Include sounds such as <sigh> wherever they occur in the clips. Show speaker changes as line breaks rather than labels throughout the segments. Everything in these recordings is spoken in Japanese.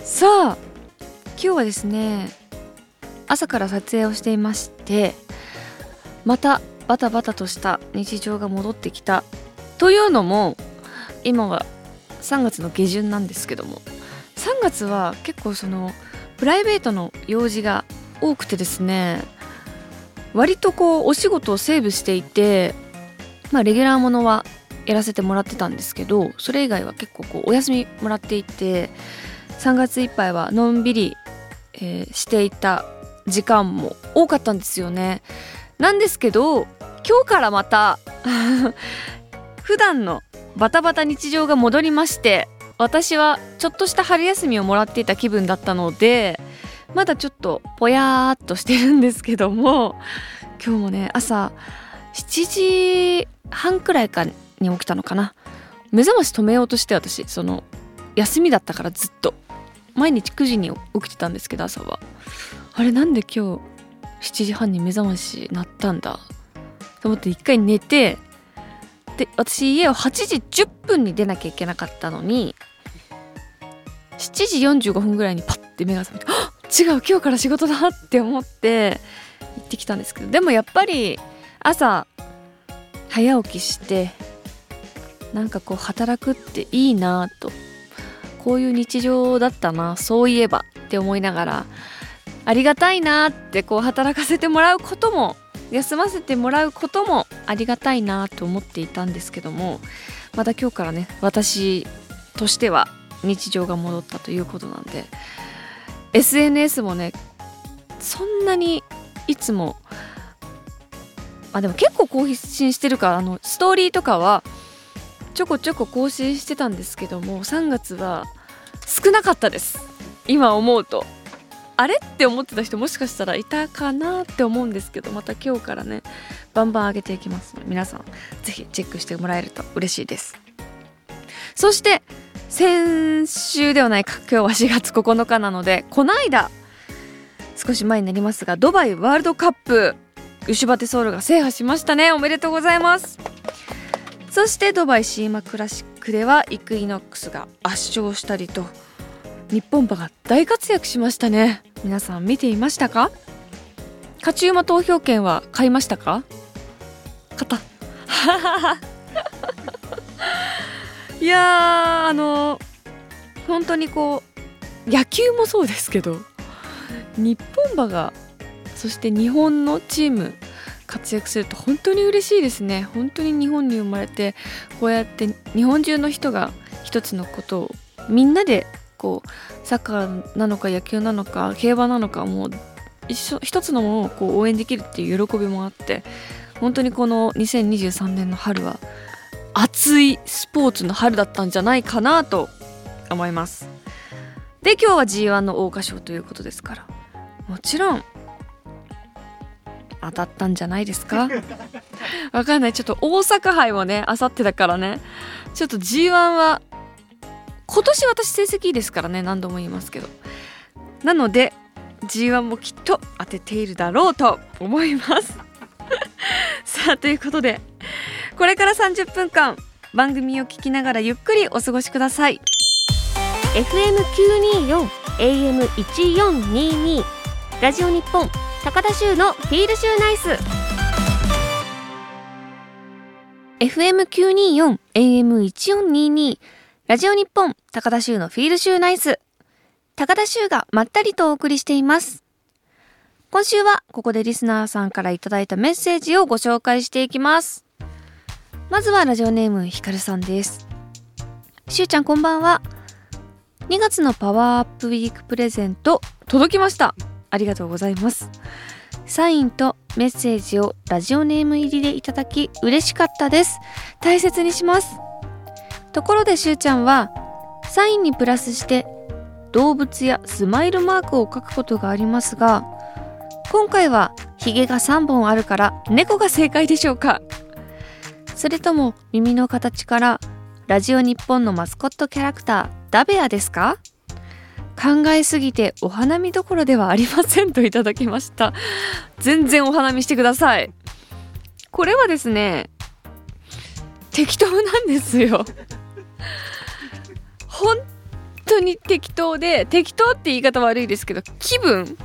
さあ今日はですね朝から撮影をしていましてまたバタバタとした日常が戻ってきたというのも今は3月の下旬なんですけども3月は結構そのプライベートの用事が多くてですね割とこうお仕事をセーブしていてまあレギュラーものはやらせてもらってたんですけどそれ以外は結構こうお休みもらっていて3月いっぱいはのんびり、えーしていた時間も多かったんですよね。なんですけど今日からまた <laughs> 普段のバタバタ日常が戻りまして私はちょっとした春休みをもらっていた気分だったのでまだちょっとぽやーっとしてるんですけども今日もね朝7時半くらいかに起きたのかな。目覚まし止めようとして私その休みだったからずっと。毎日9時に起きてたんですけど朝は。あれなんで今日7時半に目覚まし鳴ったんだ？と思って一回寝てで私家を8時10分に出なきゃいけなかったのに7時45分ぐらいにパッて目が覚めてあ違う今日から仕事だって思って行ってきたんですけどでもやっぱり朝早起きしてなんかこう働くっていいなとこういう日常だったなそういえばって思いながらありがたいなってこう働かせてもらうことも休ませてもらうこともありがたいなと思っていたんですけどもまた今日からね私としては日常が戻ったということなんで SNS もねそんなにいつもあでも結構更新してるからあのストーリーとかはちょこちょこ更新してたんですけども3月は少なかったです。今思うと。あれって思ってた人もしかしたらいたかなって思うんですけどまた今日からねバンバン上げていきます皆さんぜひチェックしてもらえると嬉しいです。そして先週ではないか今日は4月9日なのでこの間少し前になりますがドバイワールドカップウシュバテソウルが制覇しましたね。おめでとうございます。そしてドバイシーマクラシックではイクイノックスが圧勝したりと日本馬が大活躍しましたね。皆さん見ていましたか？勝ち馬投票権は買いましたか？買った。<laughs> いやーあの本当にこう野球もそうですけど日本馬がそして日本のチーム活躍すると本当に嬉しいですね。本当に日本に生まれてこうやって日本中の人が一つのことをみんなでこうサッカーなのか野球なのか競馬なのかもう一緒一つのものをこう応援できるっていう喜びもあって本当にこの2023年の春は熱いスポーツの春だったんじゃないかなと思います。で今日は G1 の桜花賞ということですからもちろん当たったんじゃないですか？<laughs> わかんない。ちょっと大阪杯もねあさってだからね。ちょっと G1 は今年私成績いいですからね何度も言いますけど。なので G1 もきっと当てているだろうと思います。<laughs> さあということでこれから30分間番組を聞きながらゆっくりお過ごしください。
FM924 AM1422 ラジオ日本。高田修のフィールシューナイス。
FM924 AM1422 ラジオ日本高田修のフィールシューナイス。高田修がまったりとお送りしています。今週はここでリスナーさんからいただいたメッセージをご紹介していきます。まずはラジオネームひかるさんです。しゅうちゃんこんばんは。2月のパワーアップウィークプレゼント届きました。ありがとうございます。サインとメッセージをラジオネーム入りでいただき嬉しかったです。大切にします。ところでしゅうちゃんはサインにプラスして動物やスマイルマークを描くことがありますが今回はヒゲが3本あるから猫が正解でしょうか？それとも耳の形からラジオ日本のマスコットキャラクターダベアですか？考えすぎてお花見どころではありませんといただきました。全然お花見してください。これはですね適当なんですよ。<laughs> 本当に適当で適当って言い方悪いですけど気分。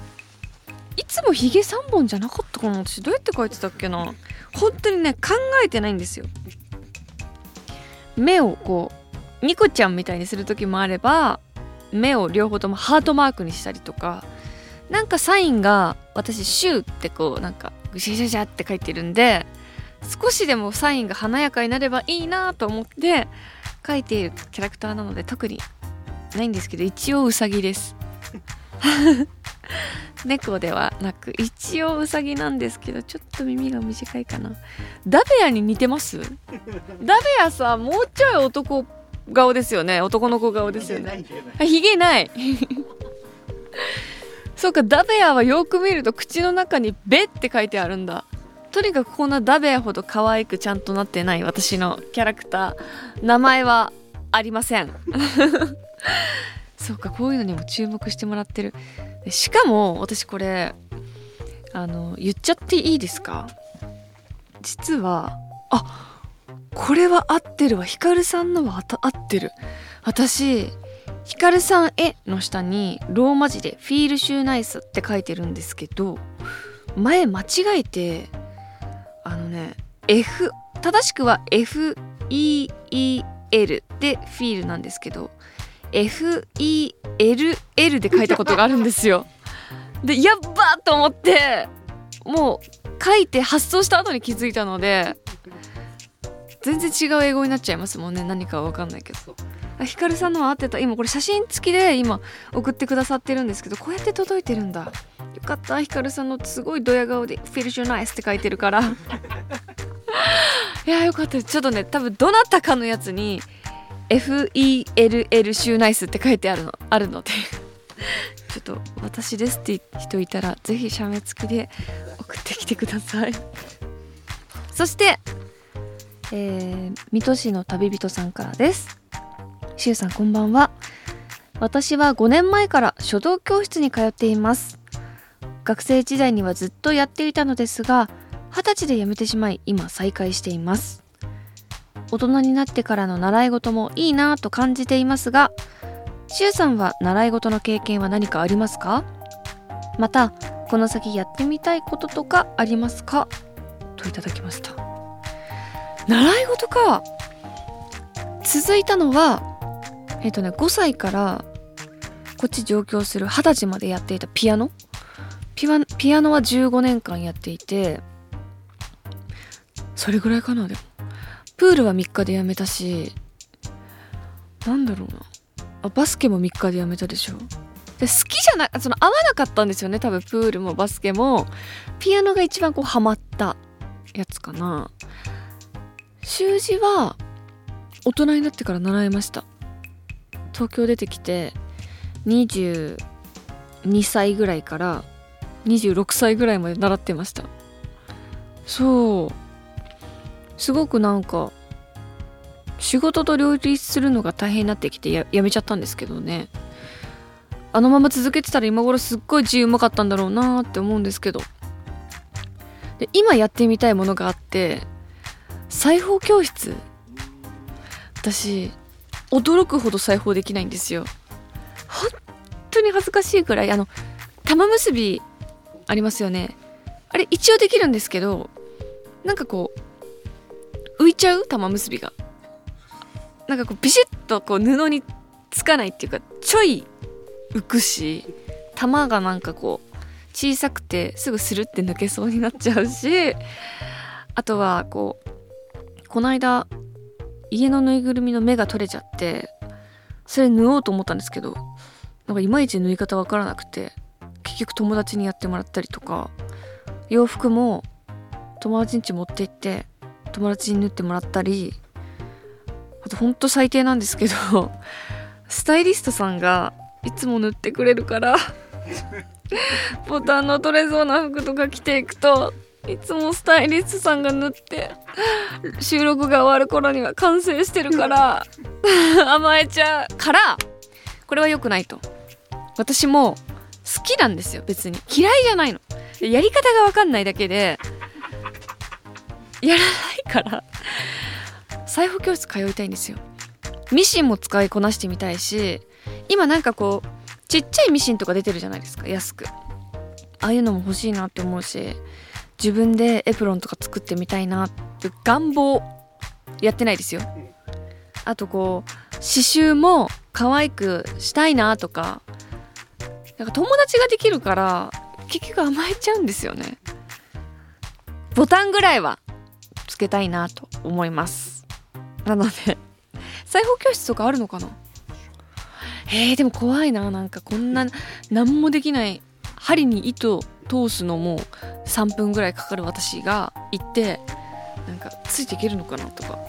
いつもヒゲ3本じゃなかったかな私。どうやって書いてたっけな。本当にね考えてないんですよ。目をこうニコちゃんみたいにする時もあれば目を両方ともハートマークにしたりとかなんかサインが私「シュー」ってこうなんかぐしゃぐしゃって書いてるんで少しでもサインが華やかになればいいなと思って書いているキャラクターなので特にないんですけど一応ウサギです。<laughs> 猫ではなく一応ウサギなんですけどちょっと耳が短いかな。ダベアに似てます？ダベアさもうちょい男顔ですよね。男の子顔ですよね。ひげない。<laughs> そうかダベアはよく見ると口の中に「ベ」って書いてあるんだ。とにかくこんなダベアほど可愛くちゃんとなってない私のキャラクター。名前はありません。<laughs> そうかこういうのにも注目してもらってる。しかも私これあの言っちゃっていいですか？実はあこれは合ってるわヒカルさんのは合ってる私ヒカルさん絵の下にローマ字で「フィールシューナイス」って書いてるんですけど前間違えてあのね F 正しくは FEEL でフィールなんですけど FELL で書いたことがあるんですよ。<laughs> でやっばと思ってもう書いて発送した後に気づいたので全然違う英語になっちゃいますもんね何かは分かんないけど。ヒカルさんのは合ってた。今これ写真付きで今送ってくださってるんですけどこうやって届いてるんだ。よかった。ヒカルさんのすごいドヤ顔で「フィルシュナイス」って書いてるから。<laughs> いやよかったちょっとね多分どなたかのやつに FELL シューナイスって書いてあるのあるので。<laughs> ちょっと私ですって人いたらぜひ写メ付きで送ってきてください。そしてえー、水戸市の旅人さんからです。しゅうさんこんばんは。私は5年前から書道教室に通っています。学生時代にはずっとやっていたのですが二十歳で辞めてしまい今再開しています。大人になってからの習い事もいいなぁと感じていますが、しゅうさんは習い事の経験は何かありますか？また、この先やってみたいこととかありますか？といただきました。習い事か。続いたのは、えっ、とね、5歳からこっち上京する二十歳までやっていたピアノ。ピアノは15年間やっていて、それぐらいかな、でも。プールは3日でやめたしなんだろうな。あバスケも3日でやめたでしょ。で好きじゃないその合わなかったんですよね多分プールもバスケも。ピアノが一番こうハマったやつかな。習字は大人になってから習いました。東京出てきて22歳ぐらいから26歳ぐらいまで習ってました。そう。すごくなんか仕事と両立するのが大変になってきてややめちゃったんですけどね。あのまま続けてたら今頃すっごい字うまかったんだろうなって思うんですけど。で今やってみたいものがあって裁縫教室。私驚くほど裁縫できないんですよ。本当に恥ずかしいくらいあの玉結びありますよね。あれ一応できるんですけどなんかこう浮いちゃう？玉結びが。なんかこうビシッとこう布につかないっていうかちょい浮くし玉がなんかこう小さくてすぐスルって抜けそうになっちゃうしあとはこうこの間家のぬいぐるみの目が取れちゃってそれ縫おうと思ったんですけどなんかいまいち縫い方わからなくて結局友達にやってもらったりとか洋服も友達ん家持って行って友達に縫ってもらったりあとほんと最低なんですけどスタイリストさんがいつも塗ってくれるから <laughs> ボタンの取れそうな服とか着ていくといつもスタイリストさんが塗って収録が終わる頃には完成してるから <laughs> 甘えちゃうからこれは良くないと。私も好きなんですよ別に。嫌いじゃないの。やり方が分かんないだけでやらないから裁縫教室通いたいんですよ。ミシンも使いこなしてみたいし今なんかこうちっちゃいミシンとか出てるじゃないですか安く。ああいうのも欲しいなって思うし自分でエプロンとか作ってみたいなって願望やってないですよ。あとこう刺繍も可愛くしたいなとかなんか友達ができるから結局甘えちゃうんですよね。ボタンぐらいはつけたいなと思います。なので裁縫教室とかあるのかな？えー、でも怖いな。なんかこんな何もできない針に糸通すのも3分ぐらいかかる私が行ってなんかついていけるのかなとか。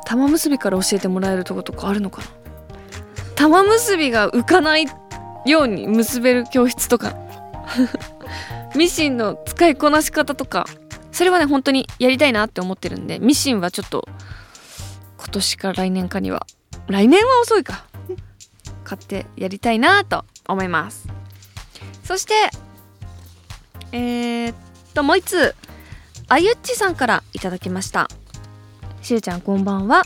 玉結びから教えてもらえるとことかあるのかな。玉結びが浮かないように結べる教室とか。<laughs> ミシンの使いこなし方とか。それはね本当にやりたいなって思ってるんでミシンはちょっと今年か来年かには。来年は遅いか。買ってやりたいなと思います。そしてえー、っともう一つあゆっちさんからいただきました。しゅうちゃんこんばんは、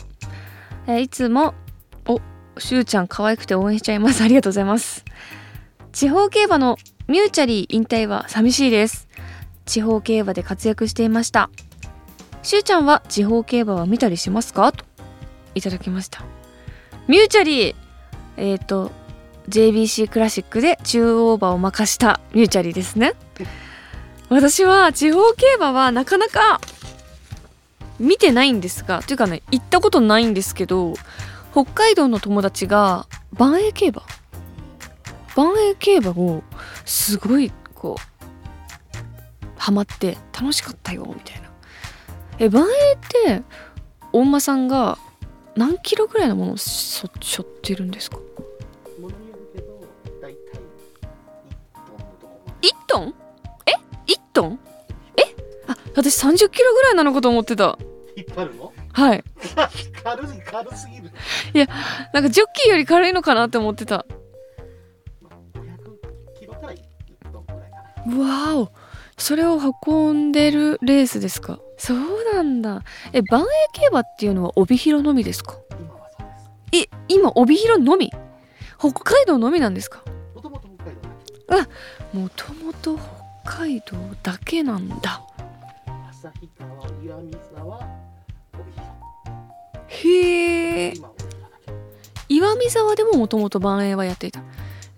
えー、いつもおしゅうちゃん可愛くて応援しちゃいます。ありがとうございます。地方競馬のミューチャリー引退は寂しいです。地方競馬で活躍していました。しゅうちゃんは地方競馬は見たりしますか？といただきました。ミューチャリーえっ、ー、と JBC クラシックで中央馬を負かしたミューチャリーですね。私は地方競馬はなかなか見てないんですがというかね行ったことないんですけど北海道の友達が万栄競馬万栄競馬をすごいこうハマって楽しかったよみたいな。え万栄ってお馬さんが何キロぐらいのものをしょしょってるんですか？1トンえ1トン？え？あ私30キロぐらいなのかと思ってた。
引っ張るの？
はい。<laughs>
軽い軽すぎる。
いやなんかジョッキーより軽いのかなって思ってた。
500キロから1トンぐらいかな。
わお。それを運んでるレースですか？そうなんだ。え万栄競馬っていうのは帯広のみですか？え今帯広のみ？北海道のみなんですか？
もともと北海道だけ
もともと北海道だけなんだ。へえ。岩見沢でももともと万栄はやっていた。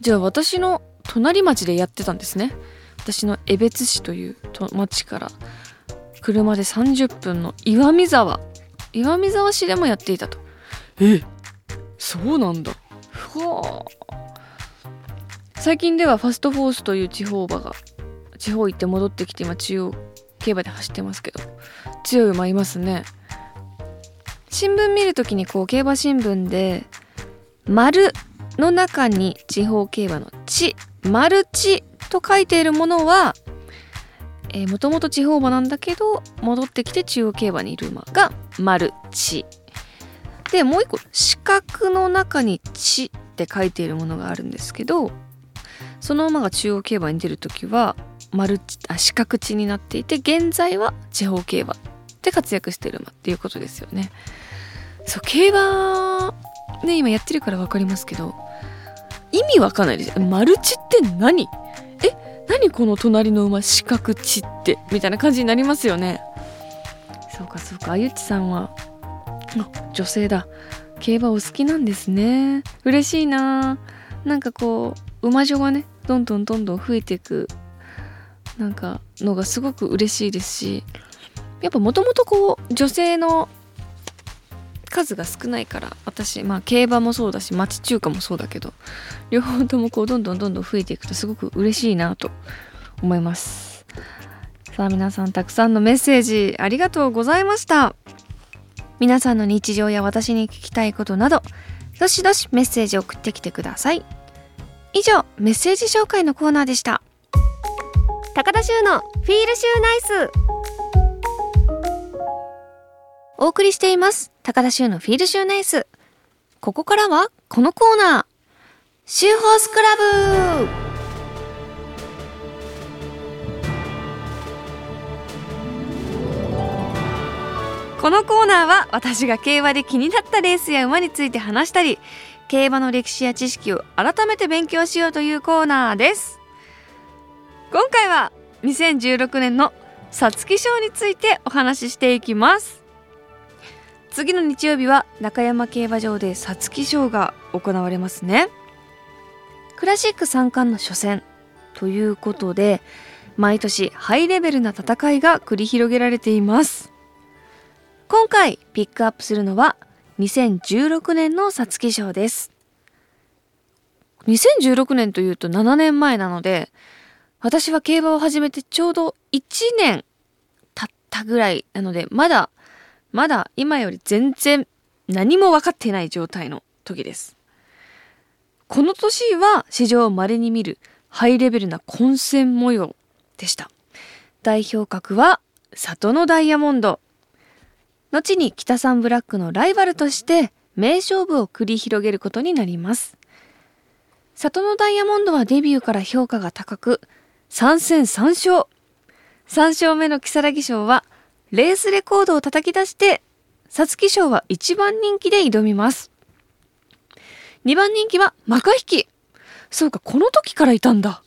じゃあ私の隣町でやってたんですね。私の江別市というと町から車で30分の岩見沢。岩見沢市でもやっていたと。えそうなんだ。はあ最近ではファストフォースという地方馬が地方行って戻ってきて今中央競馬で走ってますけど強い馬いますね。新聞見るときにこう競馬新聞で丸の中に地方競馬の地マルチと書いているものは、もともと地方馬なんだけど戻ってきて中央競馬にいる馬がマルチでもう一個四角の中に「地」って書いているものがあるんですけどその馬が中央競馬に出る時はマルチあ四角地になっていて現在は地方競馬で活躍してる馬っていうことですよね。そう競馬ね今やってるから分かりますけど意味わかんないですマルチって何？え何この隣の馬四角地ってみたいな感じになりますよね。そうかそうか。あゆちさんは女性だ。競馬お好きなんですね。嬉しいな。なんかこう馬女がねどんどんどんどん増えていくなんかのがすごく嬉しいですしやっぱもともとこう女性の数が少ないから私まあ競馬もそうだし町中華もそうだけど両方ともこうどんどんどんどん増えていくとすごく嬉しいなと思います。さあ皆さんたくさんのメッセージありがとうございました。皆さんの日常や私に聞きたいことなどどしどしメッセージ送ってきてください。以上メッセージ紹介のコーナーでした。
高田修のフィールシューナイス。
お送りしています。高田修のフィールシューナイス。ここからはこのコーナー。シューホースクラブ。このコーナーは私が競馬で気になったレースや馬について話したり競馬の歴史や知識を改めて勉強しようというコーナーです。今回は2016年の皐月賞についてお話ししていきます。次の日曜日は中山競馬場で皐月賞が行われますね。クラシック三冠の初戦ということで毎年ハイレベルな戦いが繰り広げられています。今回ピックアップするのは2016年の皐月賞です。2016年というと7年前なので、私は競馬を始めてちょうど1年経ったぐらいなので、まだ、まだ今より全然何も分かってない状態の時です。この年は史上稀に見るハイレベルな混戦模様でした。代表格は里のダイヤモンド。後に北サンブラックのライバルとして名勝負を繰り広げることになります。里のダイヤモンドはデビューから評価が高く、3戦3勝。3勝目の如月賞は、レースレコードを叩き出して、皐月賞は1番人気で挑みます。2番人気はマカヒキ。そうか、この時からいたんだ。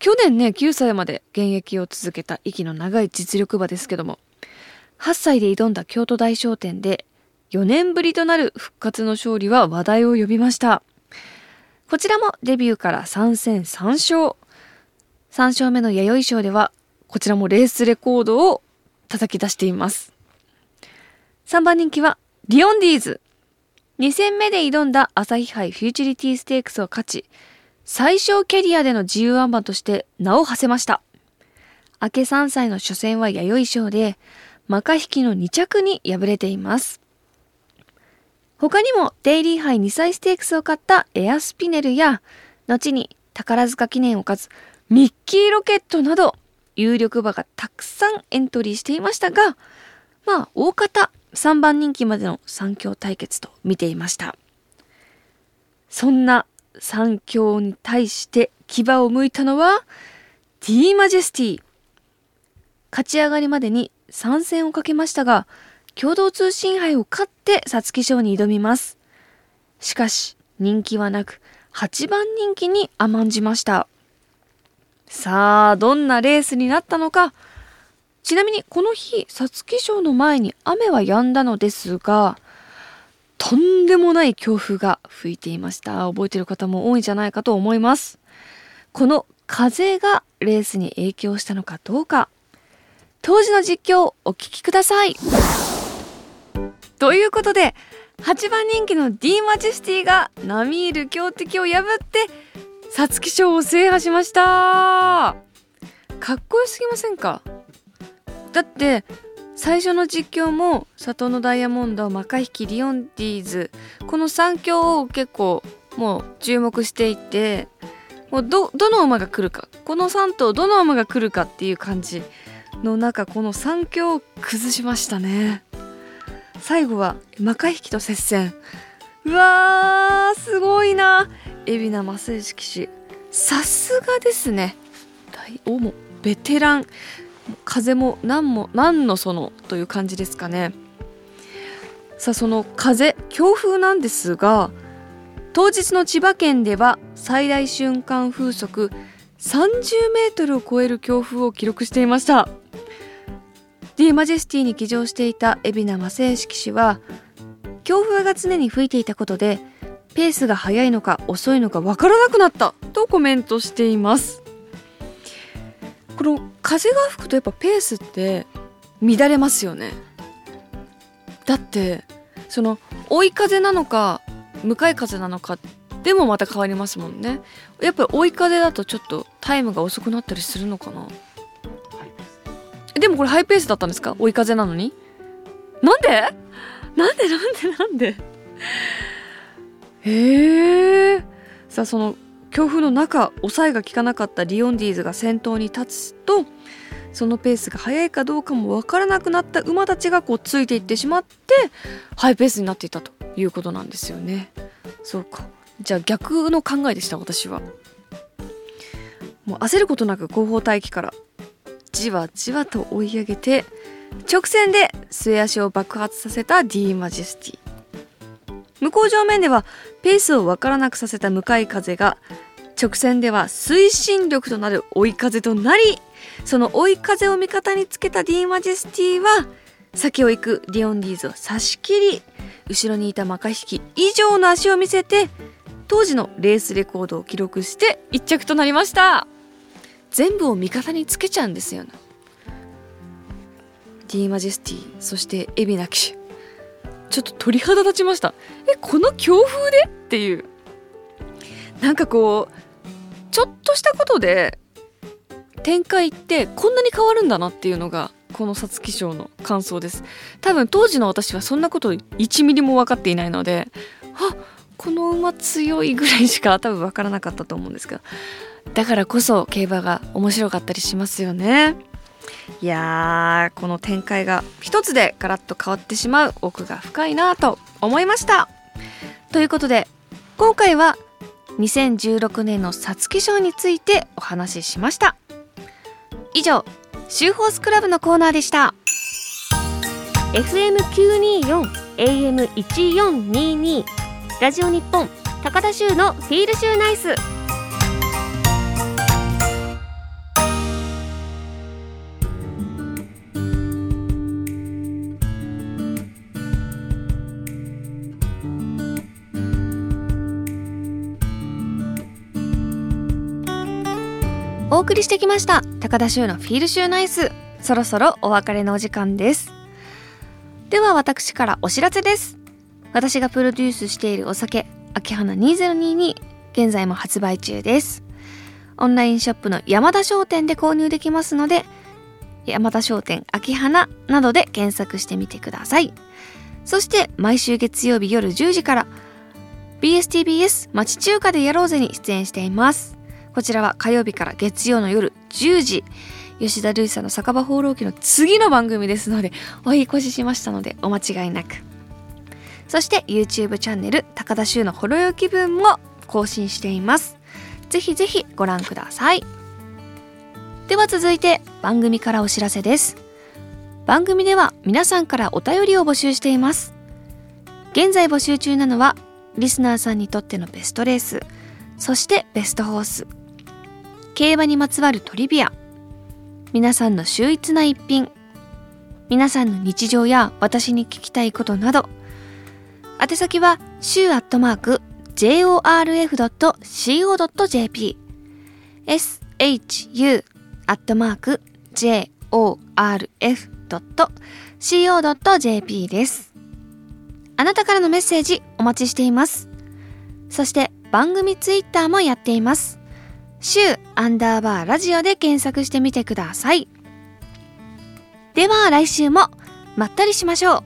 去年ね、9歳まで現役を続けた息の長い実力馬ですけども、8歳で挑んだ京都大商店で4年ぶりとなる復活の勝利は話題を呼びました。こちらもデビューから3戦3勝。3勝目の弥生賞では、こちらもレースレコードを叩き出しています。3番人気はリオンディーズ。2戦目で挑んだ朝日杯フューチュリティステークスを勝ち、最小キャリアでの自由アンバンとして名を馳せました。明け3歳の初戦は弥生賞で、マカ引きの2着に敗れています。他にもデイリー杯2歳ステークスを買ったエアスピネルや、後に宝塚記念を勝つミッキーロケットなど、有力馬がたくさんエントリーしていましたが、まあ、大方3番人気までの3強対決と見ていました。そんな3強に対して牙を向いたのは、ティーマジェスティ。勝ち上がりまでに参戦をかけましたが、共同通信杯を勝って皐月賞に挑みます。しかし、人気はなく、8番人気に甘んじました。さあ、どんなレースになったのか。ちなみにこの日、皐月賞の前に雨は止んだのですが、とんでもない強風が吹いていました。覚えてる方も多いんじゃないかと思います。この風がレースに影響したのかどうか、当時の実況をお聞きください。ということで、8番人気の D マジェスティが並みいる強敵を破って皐月賞を制覇しました。かっこよすぎませんか？だって最初の実況も里のダイヤモンドマカヒキリオンディーズこの3強を結構もう注目していてもうどどの馬が来るかこの3頭どの馬が来るかっていう感じの中この3強を崩しましたね。最後はマカヒキと接戦。うわーすごいな。海老名正義騎士さすがですね。大おもベテラン。風も何も何のそのという感じですかね。さあその風強風なんですが当日の千葉県では最大瞬間風速30メートルを超える強風を記録していました。ディマジェスティに騎乗していた海老名正義騎士は強風が常に吹いていたことでペースが速いのか遅いのか分からなくなった。とコメントしています。この風が吹くとやっぱペースって乱れますよね。だってその追い風なのか向かい風なのかでもまた変わりますもんね。やっぱり追い風だとちょっとタイムが遅くなったりするのかな。でもこれハイペースだったんですか？追い風なのに？なんで？なんで？なんで？なんでへえさあその強風の中抑えが効かなかったリオンディーズが先頭に立つとそのペースが速いかどうかも分からなくなった馬たちがこうついていってしまってハイペースになっていたということなんですよね。そうか。じゃあ逆の考えでした私は。もう焦ることなく後方待機からじわじわと追い上げて直線で末足を爆発させた D マジェスティ。向こう上面ではペースを分からなくさせた向かい風が直線では推進力となる追い風となりその追い風を味方につけた D マジェスティは先を行くリオンディーズを差し切り後ろにいたマカヒキ以上の足を見せて当時のレースレコードを記録して1着となりました。全部を味方につけちゃうんですよね。D マジェスティそして海老名騎手ちょっと鳥肌立ちました。えこの強風で？っていう。なんかこうちょっとしたことで展開ってこんなに変わるんだなっていうのがこの皐月賞の感想です。多分当時の私はそんなこと1ミリも分かっていないのであこの馬強いぐらいしか <laughs> 多分分からなかったと思うんですけど。だからこそ競馬が面白かったりしますよね。いやーこの展開が一つでガラッと変わってしまう奥が深いなと思いました。ということで今回は2016年の皐月賞についてお話ししました。以上シューホースクラブのコーナーでした。
FM924 AM1422 ラジオ日本高田州のフィールシューナイス。
送りしてきました。高田州のフィールシューナイス。そろそろお別れのお時間です。では私からお知らせです。私がプロデュースしているお酒秋花2022現在も発売中です。オンラインショップの山田商店で購入できますので山田商店秋花などで検索してみてください。そして毎週月曜日夜10時から BSTBS 町中華でやろうぜに出演しています。こちらは火曜日から月曜の夜10時吉田類さんの酒場放浪記の次の番組ですのでお引越ししましたのでお間違いなく。そして YouTube チャンネル高田修のほろよ気分も更新しています。ぜひぜひご覧ください。では続いて番組からお知らせです。番組では皆さんからお便りを募集しています。現在募集中なのはリスナーさんにとってのベストレース。そしてベストホース。競馬にまつわるトリビア。皆さんの秀逸な一品。皆さんの日常や私に聞きたいことなど。宛先は週アットマーク jorf.co.jp shu アットマーク jorf.co.jp です。あなたからのメッセージお待ちしています。そして番組ツイッターもやっています。週アンダーバーラジオで検索してみてください。では来週もまったりしましょう。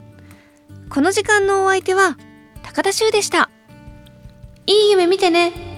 この時間のお相手は高田修でした。いい夢見てね。